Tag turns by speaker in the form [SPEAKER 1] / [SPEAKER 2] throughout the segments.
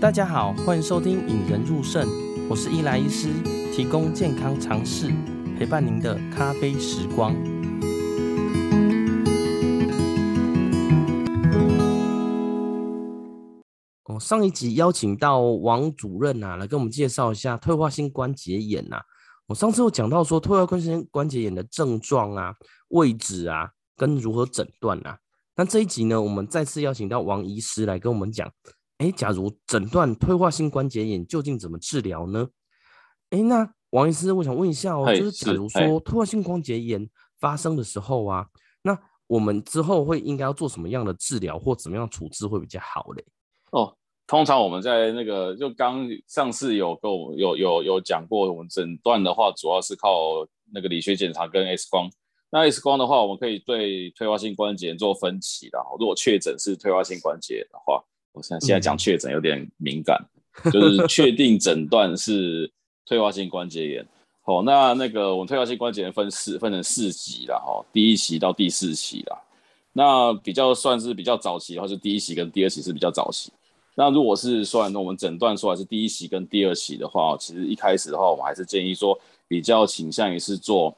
[SPEAKER 1] 大家好，欢迎收听《引人入胜》，我是伊莱医师，提供健康常识，陪伴您的咖啡时光。哦，上一集邀请到王主任啊，来跟我们介绍一下退化性关节炎呐、啊。我上次有讲到说，退化性关节炎的症状啊、位置啊，跟如何诊断啊。那这一集呢，我们再次邀请到王医师来跟我们讲，哎、欸，假如诊断退化性关节炎，究竟怎么治疗呢？哎、欸，那王医师，我想问一下哦、喔，就是假如说退化性关节炎发生的时候啊，那我们之后会应该要做什么样的治疗或怎么样处置会比较好嘞？
[SPEAKER 2] 哦。通常我们在那个就刚上次有跟我有有有讲过，我们诊断的话主要是靠那个理学检查跟 X 光。那 X 光的话，我们可以对退化性关节炎做分期的。如果确诊是退化性关节炎的话，我现在现在讲确诊有点敏感，嗯、就是 确定诊断是退化性关节炎。好，那那个我们退化性关节炎分四分成四级了哈，第一期到第四期了。那比较算是比较早期的话，是第一期跟第二期是比较早期。那如果是算我们诊断出来是第一期跟第二期的话，其实一开始的话，我们还是建议说比较倾向于是做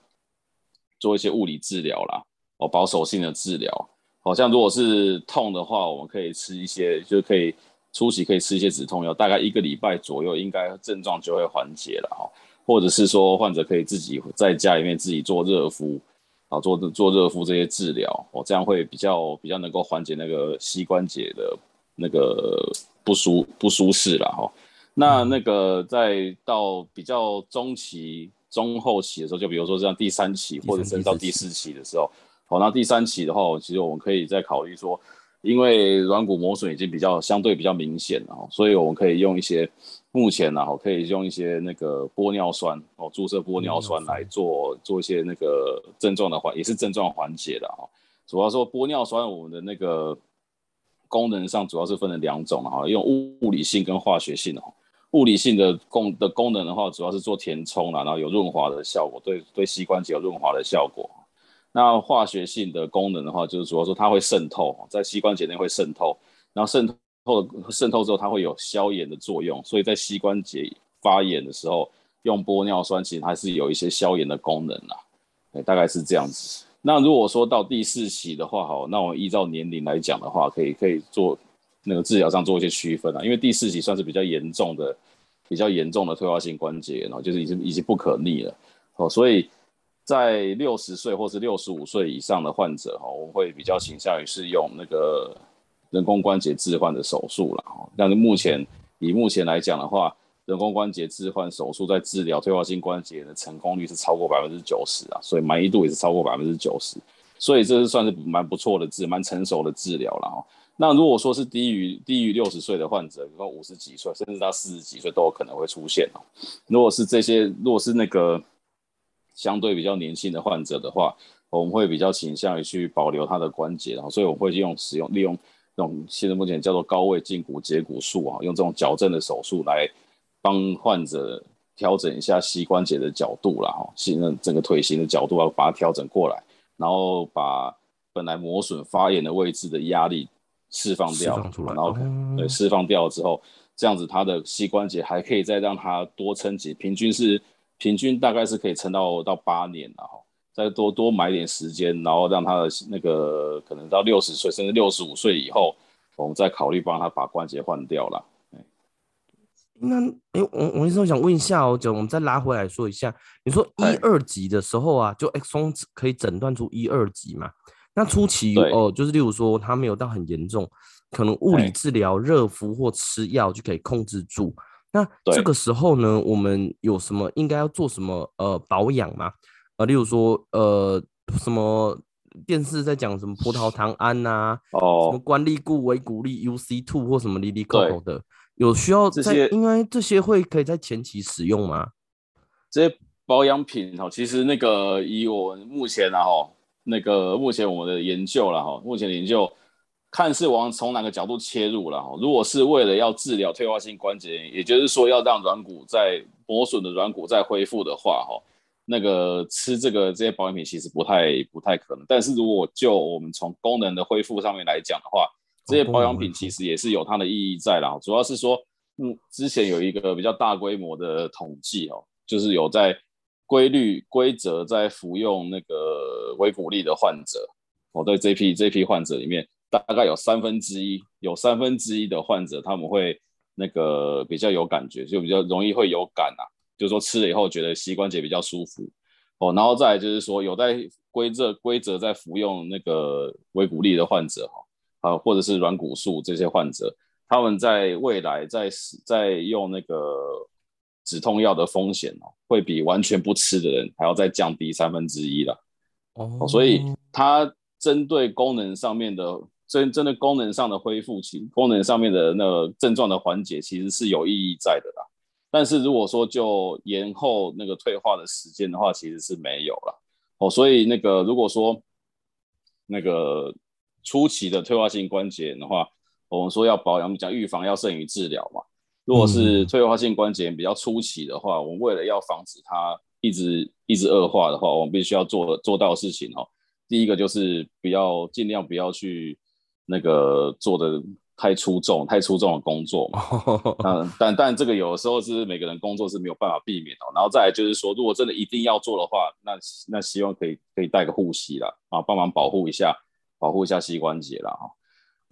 [SPEAKER 2] 做一些物理治疗啦，哦，保守性的治疗。好像如果是痛的话，我们可以吃一些，就可以初期可以吃一些止痛药，大概一个礼拜左右，应该症状就会缓解了哈。或者是说患者可以自己在家里面自己做热敷，啊，做做热敷这些治疗，哦，这样会比较比较能够缓解那个膝关节的那个。不舒不舒适了哈，那那个在到比较中期、中后期的时候，就比如说像第三期或者甚至到第四期的时候，好，那第三期的话，其实我们可以再考虑说，因为软骨磨损已经比较相对比较明显了，所以我们可以用一些目前呢，可以用一些那个玻尿酸哦，注射玻尿酸来做做一些那个症状的缓，也是症状缓解的哈。主要说玻尿酸，我们的那个。功能上主要是分了两种哈，用物理性跟化学性的。物理性的功的功能的话，主要是做填充啦，然后有润滑的效果，对对膝关节有润滑的效果。那化学性的功能的话，就是主要说它会渗透，在膝关节内会渗透，然后渗透渗透之后，它会有消炎的作用，所以在膝关节发炎的时候，用玻尿酸其实它是有一些消炎的功能啦，大概是这样子。那如果说到第四期的话，好，那我依照年龄来讲的话，可以可以做那个治疗上做一些区分啊，因为第四期算是比较严重的、比较严重的退化性关节炎，然后就是已经已经不可逆了，哦，所以在六十岁或是六十五岁以上的患者，哈，我们会比较倾向于是用那个人工关节置换的手术了，哈，但是目前以目前来讲的话。人工关节置换手术在治疗退化性关节炎的成功率是超过百分之九十啊，所以满意度也是超过百分之九十，所以这是算是蛮不错的治，蛮成熟的治疗了哈。那如果说是低于低于六十岁的患者，比如说五十几岁，甚至到四十几岁都有可能会出现哦。如果是这些，如果是那个相对比较年轻的患者的话，我们会比较倾向于去保留他的关节，然后所以我们会用使用利用这种现在目前叫做高位胫骨截骨术啊，用这种矫正的手术来。帮患者调整一下膝关节的角度啦，哈，现在整个腿型的角度要把它调整过来，然后把本来磨损发炎的位置的压力释放掉，释放出来，然后对释放掉之后，这样子他的膝关节还可以再让它多撑几，平均是平均大概是可以撑到到八年了哈，再多多买点时间，然后让他的那个可能到六十岁甚至六十五岁以后，我们再考虑帮他把关节换掉了。
[SPEAKER 1] 那哎，我我医生想问一下哦，就我们再拉回来说一下，你说一二级的时候啊，就 X 光可以诊断出一二级嘛？那初期哦，就是例如说他没有到很严重，可能物理治疗、热敷或吃药就可以控制住。那这个时候呢，我们有什么应该要做什么呃保养吗？呃，例如说呃什么电视在讲什么葡萄糖胺呐、啊，哦，什么关利固、维骨力、UC two 或什么哩哩抠抠的。有需要这些，因为这些会可以在前期使用吗？
[SPEAKER 2] 这些保养品哈，其实那个以我们目前啊哈，那个目前我们的研究了哈，目前的研究看是往从哪个角度切入了哈。如果是为了要治疗退化性关节炎，也就是说要让软骨在磨损的软骨再恢复的话哈，那个吃这个这些保养品其实不太不太可能。但是如果就我们从功能的恢复上面来讲的话，这些保养品其实也是有它的意义在啦，主要是说嗯，之前有一个比较大规模的统计哦，就是有在规律规则在服用那个维骨力的患者，哦对这批这批患者里面，大概有三分之一，有三分之一的患者他们会那个比较有感觉，就比较容易会有感啊，就是说吃了以后觉得膝关节比较舒服哦，然后再来就是说有在规则规则在服用那个维骨力的患者哈，啊或者是软骨素这些患者，他们在未来在在用那个。止痛药的风险哦，会比完全不吃的人还要再降低三分之一了。哦，所以它针对功能上面的针针对功能上的恢复期，功能上面的那个症状的缓解，其实是有意义在的啦。但是如果说就延后那个退化的时间的话，其实是没有了。哦，所以那个如果说那个初期的退化性关节炎的话，我们说要保养，我们讲预防要胜于治疗嘛。如果是退化性关节炎比较初期的话，我们为了要防止它一直一直恶化的话，我们必须要做做到的事情哦。第一个就是不要尽量不要去那个做的太出众、太出众的工作嘛。嗯，但但这个有的时候是每个人工作是没有办法避免的。然后再来就是说，如果真的一定要做的话，那那希望可以可以带个护膝啦，啊，帮忙保护一下，保护一下膝关节啦。哈。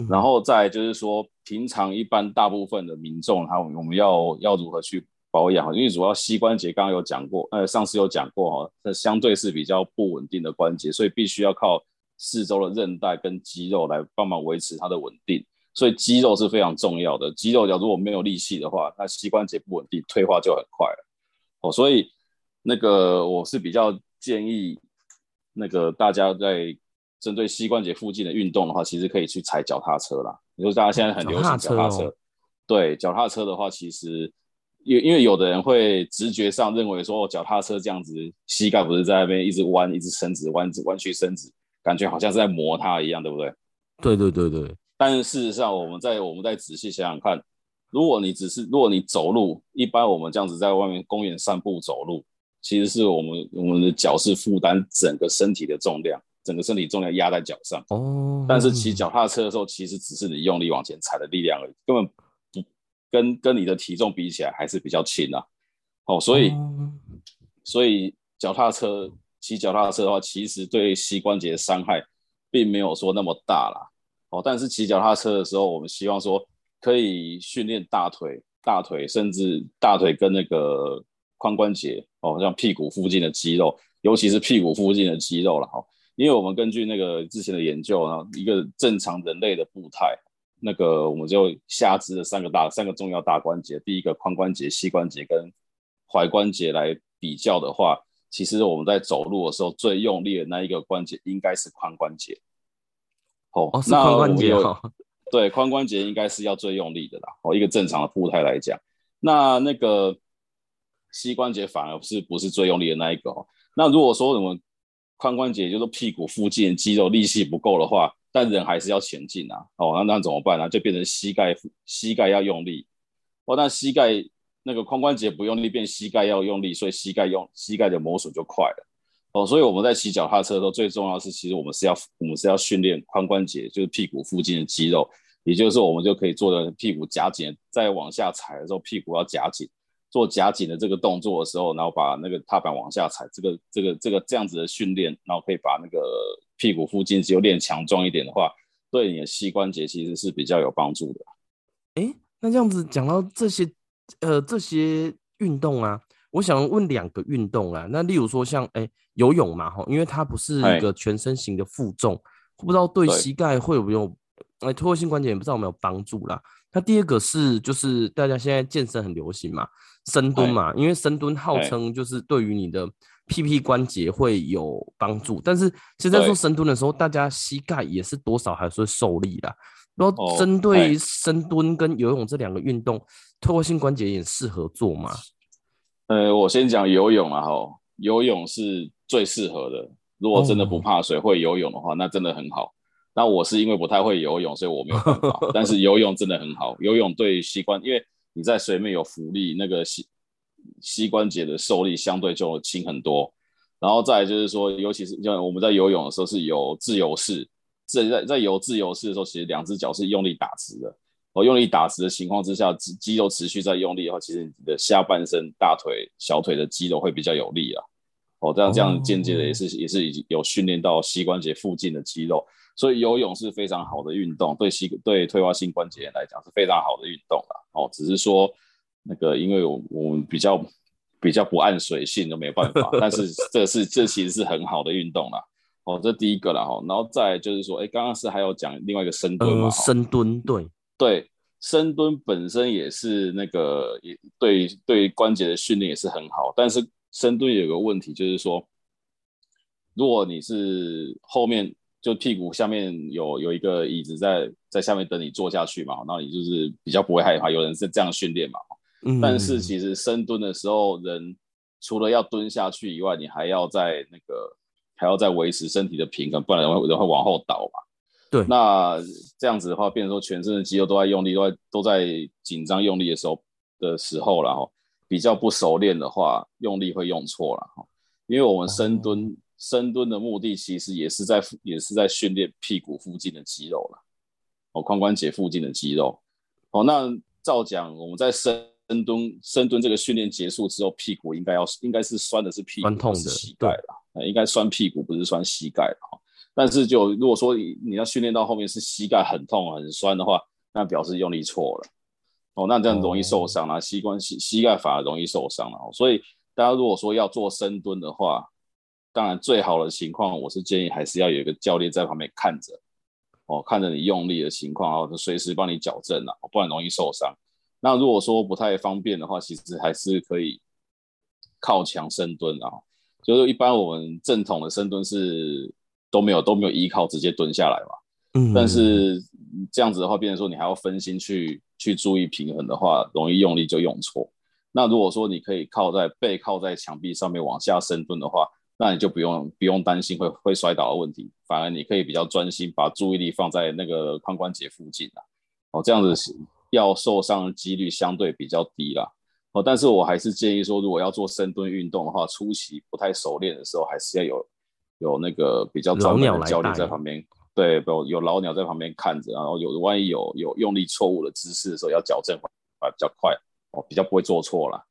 [SPEAKER 2] 然后再就是说，平常一般大部分的民众，他我们要要如何去保养？因为主要膝关节刚刚有讲过，呃，上次有讲过哈，它相对是比较不稳定的关节，所以必须要靠四周的韧带跟肌肉来帮忙维持它的稳定。所以肌肉是非常重要的，肌肉假如果没有力气的话，那膝关节不稳定，退化就很快了。哦，所以那个我是比较建议那个大家在。针对膝关节附近的运动的话，其实可以去踩脚踏车啦。你说大家现在很流行脚踏车，踏车哦、对脚踏车的话，其实因因为有的人会直觉上认为说，哦脚踏车这样子，膝盖不是在那边一直弯，一直伸直，弯直弯曲伸直，感觉好像是在磨它一样，对不对？
[SPEAKER 1] 对对对对。
[SPEAKER 2] 但是事实上，我们在我们再仔细想想看，如果你只是如果你走路，一般我们这样子在外面公园散步走路，其实是我们我们的脚是负担整个身体的重量。整个身体重量压在脚上，哦，但是骑脚踏车的时候，其实只是你用力往前踩的力量而已，根本不跟跟你的体重比起来还是比较轻啊。哦，所以所以脚踏车骑脚踏车的话，其实对膝关节的伤害并没有说那么大啦。哦，但是骑脚踏车的时候，我们希望说可以训练大腿、大腿甚至大腿跟那个髋关节哦，像屁股附近的肌肉，尤其是屁股附近的肌肉了哈。因为我们根据那个之前的研究，呢一个正常人类的步态，那个我们就下肢的三个大三个重要大关节，第一个髋关节、膝关节跟踝关节来比较的话，其实我们在走路的时候最用力的那一个关节应该是髋关节。哦，
[SPEAKER 1] 哦是髋关节哈。
[SPEAKER 2] 对，髋关节应该是要最用力的啦。哦，一个正常的步态来讲，那那个膝关节反而是不是最用力的那一个哦。那如果说我们髋关节就是屁股附近肌肉力气不够的话，但人还是要前进啊。哦，那那怎么办呢？就变成膝盖膝盖要用力。哦，那膝盖那个髋关节不用力，变膝盖要用力，所以膝盖用膝盖的磨损就快了。哦，所以我们在骑脚踏车的时候，最重要的是，其实我们是要我们是要训练髋关节，就是屁股附近的肌肉，也就是我们就可以做的屁股夹紧，再往下踩的时候，屁股要夹紧。做夹紧的这个动作的时候，然后把那个踏板往下踩，这个这个这个这样子的训练，然后可以把那个屁股附近肌肉练强壮一点的话，对你的膝关节其实是比较有帮助的。
[SPEAKER 1] 哎，那这样子讲到这些呃这些运动啊，我想问两个运动啊，那例如说像哎游泳嘛哈，因为它不是一个全身型的负重，不知道对膝盖会有没有哎退化性关节也不知道有没有帮助啦。那第二个是就是大家现在健身很流行嘛。深蹲嘛，因为深蹲号称就是对于你的屁屁关节会有帮助，但是现在做深蹲的时候，大家膝盖也是多少还是会受力的。然后针对深蹲跟游泳这两个运动，退化性关节炎适合做吗？
[SPEAKER 2] 呃，我先讲游泳啊，哈，游泳是最适合的。如果真的不怕水，会游泳的话，那真的很好。那我是因为不太会游泳，所以我没有办法。但是游泳真的很好，游泳对膝关，因为你在水面有浮力，那个膝膝关节的受力相对就轻很多。然后再来就是说，尤其是像我们在游泳的时候是有自由式，在在在游自由式的时候，其实两只脚是用力打直的。哦，用力打直的情况之下，肌肌肉持续在用力的话，其实你的下半身、大腿、小腿的肌肉会比较有力啊。哦，这样这样间接的也是、oh. 也是已经有训练到膝关节附近的肌肉，所以游泳是非常好的运动，对膝对退化性关节炎来讲是非常好的运动啦。哦，只是说那个因为我我们比较比较不按水性都没办法，但是这是这其实是很好的运动啦。哦，这第一个啦哈，然后再就是说，哎，刚刚是还有讲另外一个深蹲嘛？
[SPEAKER 1] 呃、深蹲，对
[SPEAKER 2] 对，深蹲本身也是那个也对对关节的训练也是很好，但是。深蹲有个问题，就是说，如果你是后面就屁股下面有有一个椅子在在下面等你坐下去嘛，那你就是比较不会害怕。有人是这样训练嘛，嗯，但是其实深蹲的时候，人除了要蹲下去以外，你还要在那个还要再维持身体的平衡，不然人会人会往后倒嘛。
[SPEAKER 1] 对，
[SPEAKER 2] 那这样子的话，变成说全身的肌肉都在用力，都在都在紧张用力的时候的时候，然后。比较不熟练的话，用力会用错了哈，因为我们深蹲，哦、深蹲的目的其实也是在也是在训练屁股附近的肌肉了，哦，髋关节附近的肌肉，哦，那照讲我们在深蹲深蹲这个训练结束之后，屁股应该要应该是酸的是屁股，酸痛的膝盖了，应该酸屁股不是酸膝盖哈，但是就如果说你要训练到后面是膝盖很痛很酸的话，那表示用力错了。哦，那这样容易受伤啦，膝关膝膝盖反而容易受伤了。所以大家如果说要做深蹲的话，当然最好的情况，我是建议还是要有一个教练在旁边看着，哦，看着你用力的情况，然后随时帮你矫正啦，不然容易受伤。那如果说不太方便的话，其实还是可以靠墙深蹲啊。就是一般我们正统的深蹲是都没有都没有依靠，直接蹲下来嘛。嗯，但是这样子的话，变成说你还要分心去。去注意平衡的话，容易用力就用错。那如果说你可以靠在背靠在墙壁上面往下深蹲的话，那你就不用不用担心会会摔倒的问题，反而你可以比较专心把注意力放在那个髋关节附近啊。哦，这样子要受伤的几率相对比较低啦。哦，但是我还是建议说，如果要做深蹲运动的话，初期不太熟练的时候，还是要有有那个比较专业的教练在旁边。对，有有老鸟在旁边看着，然后有万一有有用力错误的姿势的时候，要矫正会比较快哦，比较不会做错了。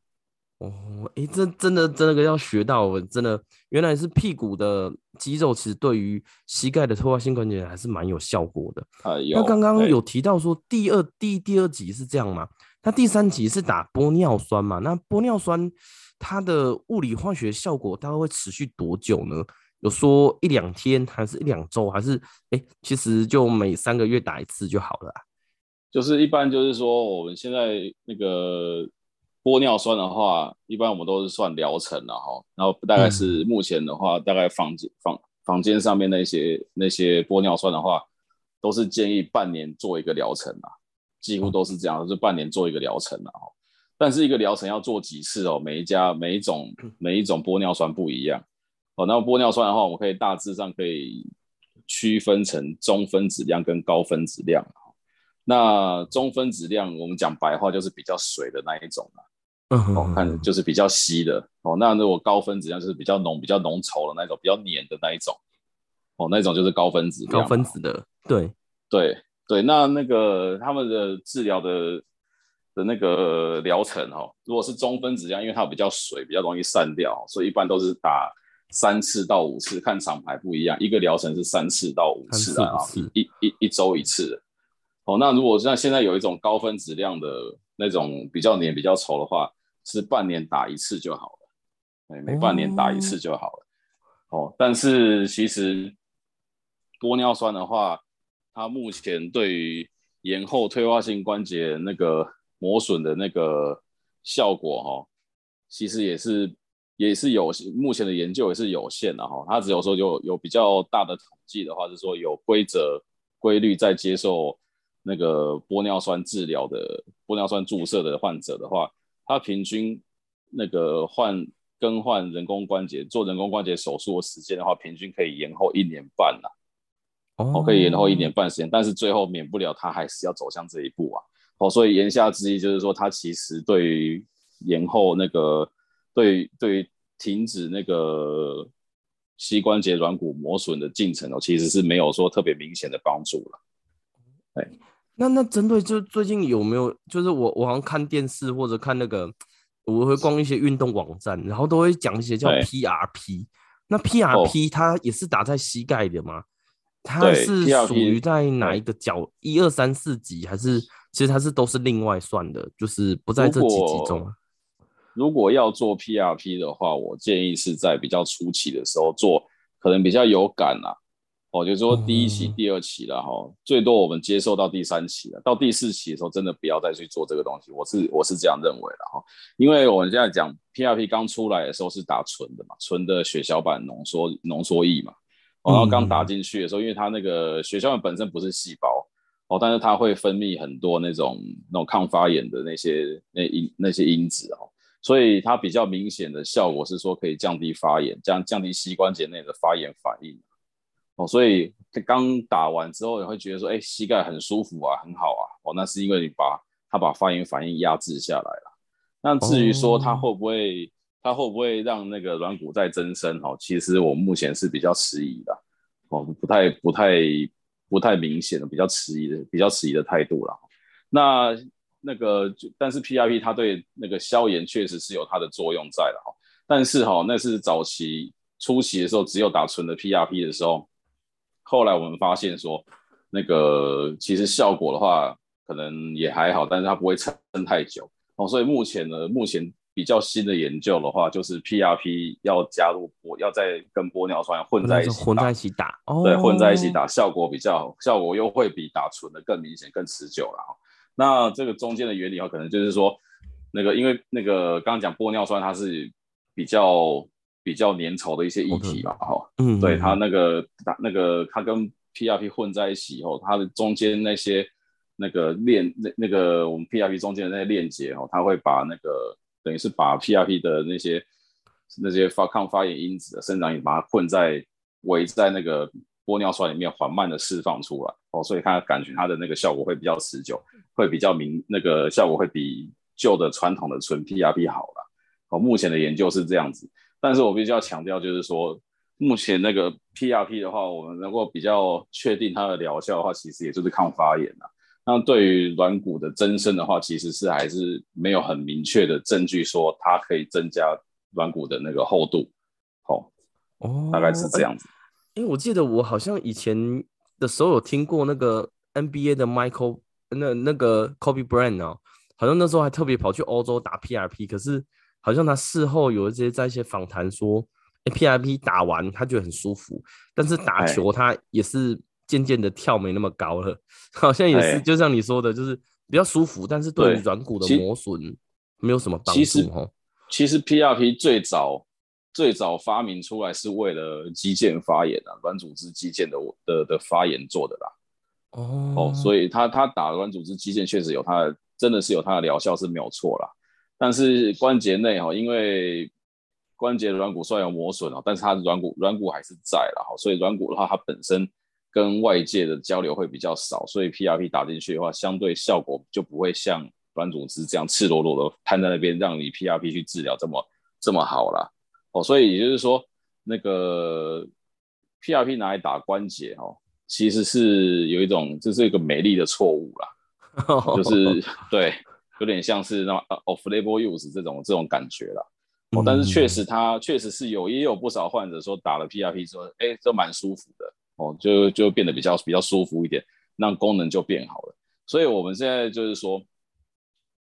[SPEAKER 1] 哦，哎，这真的真的要学到，真的原来是屁股的肌肉，其实对于膝盖的退化性关节还是蛮有效果的。
[SPEAKER 2] 啊，有。
[SPEAKER 1] 那刚刚有提到说第二第第二集是这样吗？那第三集是打玻尿酸嘛？那玻尿酸它的物理化学效果大概会持续多久呢？有说一两天，还是一两周，还是哎、欸，其实就每三个月打一次就好了、啊。
[SPEAKER 2] 就是一般就是说，我们现在那个玻尿酸的话，一般我们都是算疗程了哈。然后大概是目前的话，嗯、大概房间房房间上面那些那些玻尿酸的话，都是建议半年做一个疗程啊，几乎都是这样，就是半年做一个疗程啊。但是一个疗程要做几次哦？每一家每一种每一种玻尿酸不一样。哦，那玻尿酸的话，我们可以大致上可以区分成中分子量跟高分子量。那中分子量，我们讲白话就是比较水的那一种啦。嗯哼，哦，看就是比较稀的。哦，那如果高分子量就是比较浓、比较浓稠的那种，比较黏的那一种。哦，那种就是高分子。
[SPEAKER 1] 高分子的，对
[SPEAKER 2] 对对。那那个他们的治疗的的那个疗程哦，如果是中分子量，因为它比较水，比较容易散掉，所以一般都是打。三次到五次，看厂牌不一样，一个疗程是三次到五次啊，一一一周一次。哦，那如果像现在有一种高分子量的那种比较黏、比较稠的话，是半年打一次就好了，每半年打一次就好了。哦，哦，但是其实玻尿酸的话，它目前对于延后退化性关节那个磨损的那个效果，哈，其实也是。也是有目前的研究也是有限的哈，它只有说有有比较大的统计的话，是说有规则规律在接受那个玻尿酸治疗的玻尿酸注射的患者的话，他平均那个换更换人工关节做人工关节手术的时间的话，平均可以延后一年半呐，哦，可以延后一年半时间，但是最后免不了他还是要走向这一步啊，哦，所以言下之意就是说，他其实对于延后那个。对，对于停止那个膝关节软骨磨损的进程哦，其实是没有说特别明显的帮助了。
[SPEAKER 1] 那那针对就最近有没有，就是我我好像看电视或者看那个，我会逛一些运动网站，然后都会讲一些叫 PRP。那 PRP 它也是打在膝盖的吗？它是属于在哪一个角？一二三四级还是？其实它是都是另外算的，就是不在这几级中。
[SPEAKER 2] 如果要做 PRP 的话，我建议是在比较初期的时候做，可能比较有感啊。哦，就是说第一期、第二期了哈，最多我们接受到第三期了，到第四期的时候，真的不要再去做这个东西。我是我是这样认为的哈，因为我们现在讲 PRP 刚出来的时候是打纯的嘛，纯的血小板浓缩浓缩液嘛，然后刚打进去的时候，因为它那个血小板本身不是细胞哦，但是它会分泌很多那种那种抗发炎的那些那因那些因子哦。所以它比较明显的效果是说可以降低发炎，降降低膝关节内的发炎反应。哦，所以刚打完之后，你会觉得说，哎，膝盖很舒服啊，很好啊。哦，那是因为你把它把发炎反应压制下来了。那至于说它会不会，哦、它会不会让那个软骨再增生？哦，其实我目前是比较迟疑的。哦，不太不太不太明显的，比较迟疑的，比较迟疑的态度了。那。那个，但是 PRP 它对那个消炎确实是有它的作用在的哈。但是哈，那是早期初期的时候，只有打纯的 PRP 的时候。后来我们发现说，那个其实效果的话，可能也还好，但是它不会撑太久哦。所以目前呢，目前比较新的研究的话，就是 PRP 要加入玻，要再跟玻尿酸混在一起，
[SPEAKER 1] 混在一起打，
[SPEAKER 2] 对，混在一起打，效果比较好，效果又会比打纯的更明显、更持久了哈。那这个中间的原理的话，可能就是说，那个因为那个刚刚讲玻尿酸它是比较比较粘稠的一些液体嘛，哈，嗯，对，它那个打那个它跟 PRP 混在一起以后，它的中间那些那个链那那个我们 PRP 中间的那些链接哦，它会把那个等于是把 PRP 的那些那些发抗发炎因子的生长因把它困在围在那个。玻尿酸里面缓慢的释放出来哦，所以它感觉它的那个效果会比较持久，会比较明，那个效果会比旧的传统的纯 PRP 好了。哦，目前的研究是这样子，但是我必须要强调，就是说目前那个 PRP 的话，我们能够比较确定它的疗效的话，其实也就是抗发炎啊。那对于软骨的增生的话，其实是还是没有很明确的证据说它可以增加软骨的那个厚度。好，哦，大概是这样子。
[SPEAKER 1] 因为我记得我好像以前的时候有听过那个 NBA 的 Michael 那那个 Kobe Bryant 哦，好像那时候还特别跑去欧洲打 PRP，可是好像他事后有一些在一些访谈说，哎，PRP 打完他觉得很舒服，但是打球他也是渐渐的跳没那么高了，好像也是就像你说的，就是比较舒服，但是对于软骨的磨损没有什么帮助哈。
[SPEAKER 2] 其实 PRP 最早。最早发明出来是为了肌腱发炎啊，软组织肌腱的的的发炎做的啦。哦哦，所以他他打软组织肌腱确实有它的，真的是有它的疗效是没有错啦。但是关节内哈，因为关节软骨虽然有磨损哦，但是它的软骨软骨还是在了哈，所以软骨的话它本身跟外界的交流会比较少，所以 PRP 打进去的话，相对效果就不会像软组织这样赤裸裸的摊在那边，让你 PRP 去治疗这么这么好啦。哦，所以也就是说，那个 PRP 拿来打关节哦，其实是有一种，这是一个美丽的错误啦，就是对，有点像是那 off-label use 这种这种感觉啦。哦，但是确实它确实是有，也有不少患者说打了 PRP 之后，哎，这蛮舒服的哦，就就变得比较比较舒服一点，那功能就变好了。所以我们现在就是说，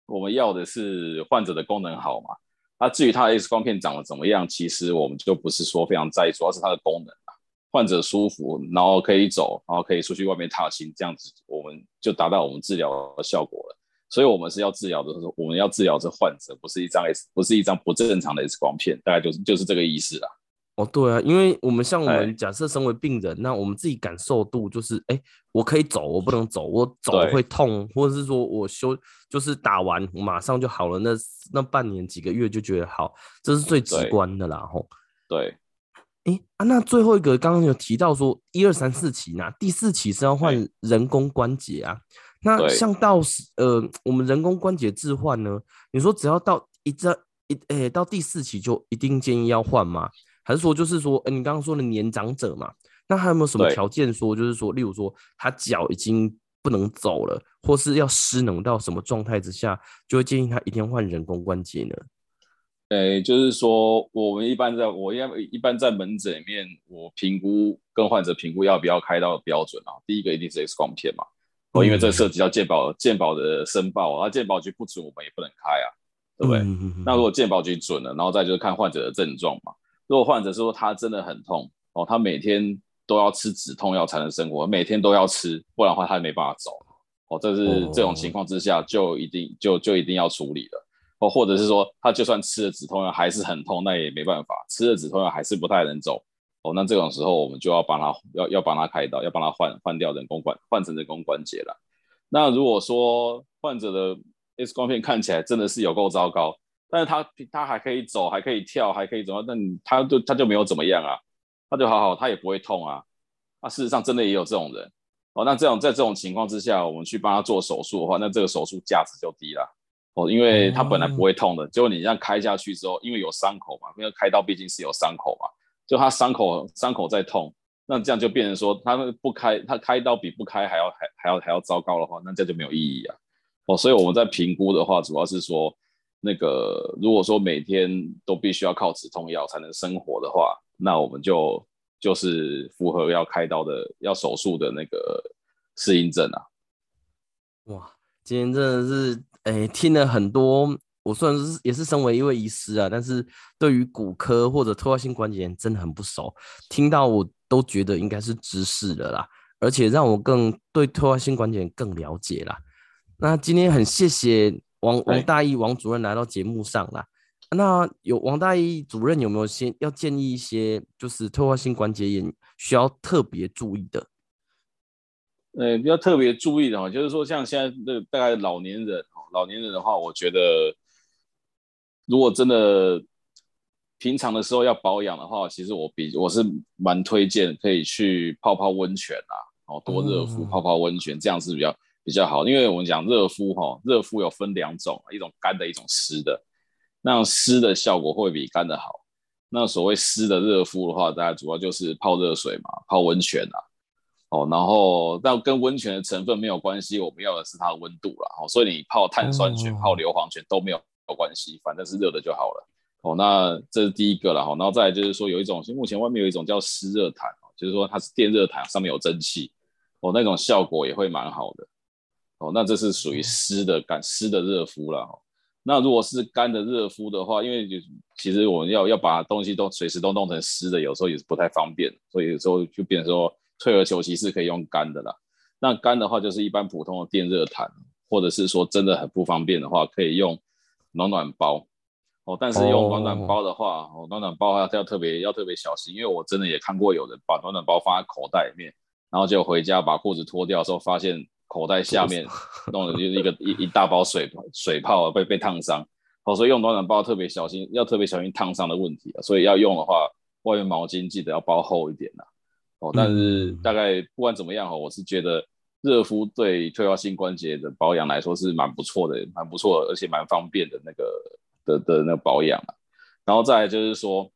[SPEAKER 2] 我们要的是患者的功能好嘛。那至于它的 X 光片长得怎么样，其实我们就不是说非常在意，主要是它的功能啊，患者舒服，然后可以走，然后可以出去外面踏青，这样子我们就达到我们治疗的效果了。所以，我们是要治疗的是，我们要治疗这患者，不是一张 X，不是一张不正常的 X 光片，大概就是就是这个意思啦。
[SPEAKER 1] 哦，对啊，因为我们像我们假设身为病人，那我们自己感受度就是，哎，我可以走，我不能走，我走会痛，或者是说我休，就是打完马上就好了，那那半年几个月就觉得好，这是最直观的啦，吼。
[SPEAKER 2] 对，
[SPEAKER 1] 哎啊，那最后一个刚刚有提到说一二三四期，呢第四期是要换人工关节啊，那像到呃我们人工关节置换呢，你说只要到一这一哎到第四期就一定建议要换吗？还是说，就是说，哎，你刚刚说的年长者嘛，那还有没有什么条件说，就是说，例如说，他脚已经不能走了，或是要失能到什么状态之下，就会建议他一定要换人工关节呢？
[SPEAKER 2] 诶，就是说，我们一般在我一一般在门诊里面，我评估跟患者评估要不要开刀的标准啊，第一个一定是 X 光片嘛，哦，因为这涉及到健保健保的申报，啊，健保局不准我们也不能开啊，对不对？嗯、那如果健保局准了，然后再就是看患者的症状嘛。如果患者说他真的很痛哦，他每天都要吃止痛药才能生活，每天都要吃，不然的话他没办法走哦。这是这种情况之下，就一定就就一定要处理了哦。或者是说他就算吃了止痛药还是很痛，那也没办法，吃了止痛药还是不太能走哦。那这种时候我们就要帮他要要帮他开刀，要帮他换换掉人工关换成人工关节了。那如果说患者的 X 光片看起来真的是有够糟糕。但是他他还可以走，还可以跳，还可以怎么样？那他就他就没有怎么样啊，他就好好，他也不会痛啊。那事实上真的也有这种人哦。那这种在这种情况之下，我们去帮他做手术的话，那这个手术价值就低了哦，因为他本来不会痛的，结果你这样开下去之后，因为有伤口嘛，因为开刀毕竟是有伤口嘛，就他伤口伤口在痛，那这样就变成说他不开，他开刀比不开还要还还要还要糟糕的话，那这样就没有意义啊。哦，所以我们在评估的话，主要是说。那个，如果说每天都必须要靠止痛药才能生活的话，那我们就就是符合要开刀的、要手术的那个适应症啊。
[SPEAKER 1] 哇，今天真的是哎、听了很多。我虽然是也是身为一位医师啊，但是对于骨科或者退化性关节炎真的很不熟，听到我都觉得应该是知识的啦，而且让我更对退化性关节炎更了解啦。那今天很谢谢。王王大义王主任来到节目上了，那有王大义主任有没有先要建议一些，就是退化性关节炎需要特别注意的？
[SPEAKER 2] 呃，比较特别注意的哈，就是说像现在的大概老年人，老年人的话，我觉得如果真的平常的时候要保养的话，其实我比我是蛮推荐可以去泡泡温泉啊，哦，多热敷泡泡温泉，这样是比较。比较好，因为我们讲热敷哈，热敷有分两种，一种干的，一种湿的。那湿的效果会比干的好。那所谓湿的热敷的话，大家主要就是泡热水嘛，泡温泉啊。哦，然后但跟温泉的成分没有关系，我们要的是它的温度啦。哦，所以你泡碳酸泉、泡硫磺泉都没有有关系，反正是热的就好了。哦，那这是第一个了哈。然后再来就是说，有一种目前外面有一种叫湿热毯，就是说它是电热毯，上面有蒸汽，哦，那种效果也会蛮好的。哦，那这是属于湿的干湿的热敷了。那如果是干的热敷的话，因为就其实我们要要把东西都随时都弄成湿的，有时候也是不太方便，所以有时候就变成说退而求其次可以用干的啦。那干的话就是一般普通的电热毯，或者是说真的很不方便的话，可以用暖暖包。哦，但是用暖暖包的话，哦，暖暖包要特别要特别小心，因为我真的也看过有人把暖暖包放在口袋里面，然后就回家把裤子脱掉的时候发现。口袋下面弄的就是一个一一大包水水泡被被烫伤，哦，所以用暖暖包特别小心，要特别小心烫伤的问题啊。所以要用的话，外面毛巾记得要包厚一点呐。哦，但是大概不管怎么样哦，我是觉得热敷对退化性关节的保养来说是蛮不错的，蛮不错的，而且蛮方便的那个的的那个保养啊。然后再来就是说，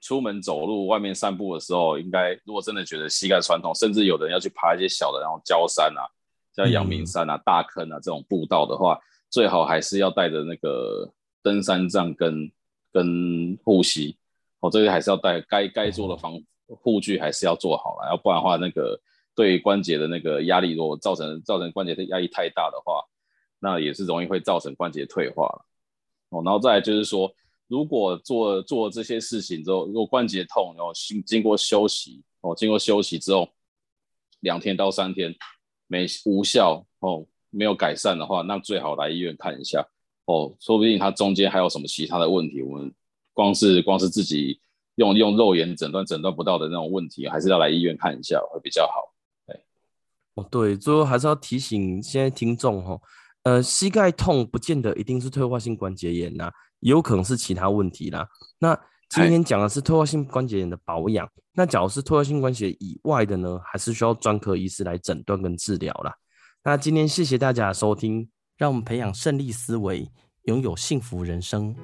[SPEAKER 2] 出门走路、外面散步的时候，应该如果真的觉得膝盖酸痛，甚至有的人要去爬一些小的，然后焦山啊。像阳明山啊、大坑啊这种步道的话，最好还是要带着那个登山杖跟跟护膝，哦，这个还是要带，该该做的防护具还是要做好了，要不然的话，那个对关节的那个压力，如果造成造成关节的压力太大的话，那也是容易会造成关节退化了。哦，然后再来就是说，如果做做这些事情之后，如果关节痛，然后经经过休息，哦，经过休息之后，两天到三天。没无效哦，没有改善的话，那最好来医院看一下哦，说不定它中间还有什么其他的问题，我们光是光是自己用用肉眼诊断诊断不到的那种问题，还是要来医院看一下会比较好。对，
[SPEAKER 1] 哦对，最后还是要提醒现在听众哈，呃，膝盖痛不见得一定是退化性关节炎呐，也有可能是其他问题啦。那今天讲的是退化性关节炎的保养，那假如是退化性关节以外的呢，还是需要专科医师来诊断跟治疗啦。那今天谢谢大家的收听，让我们培养胜利思维，拥有幸福人生。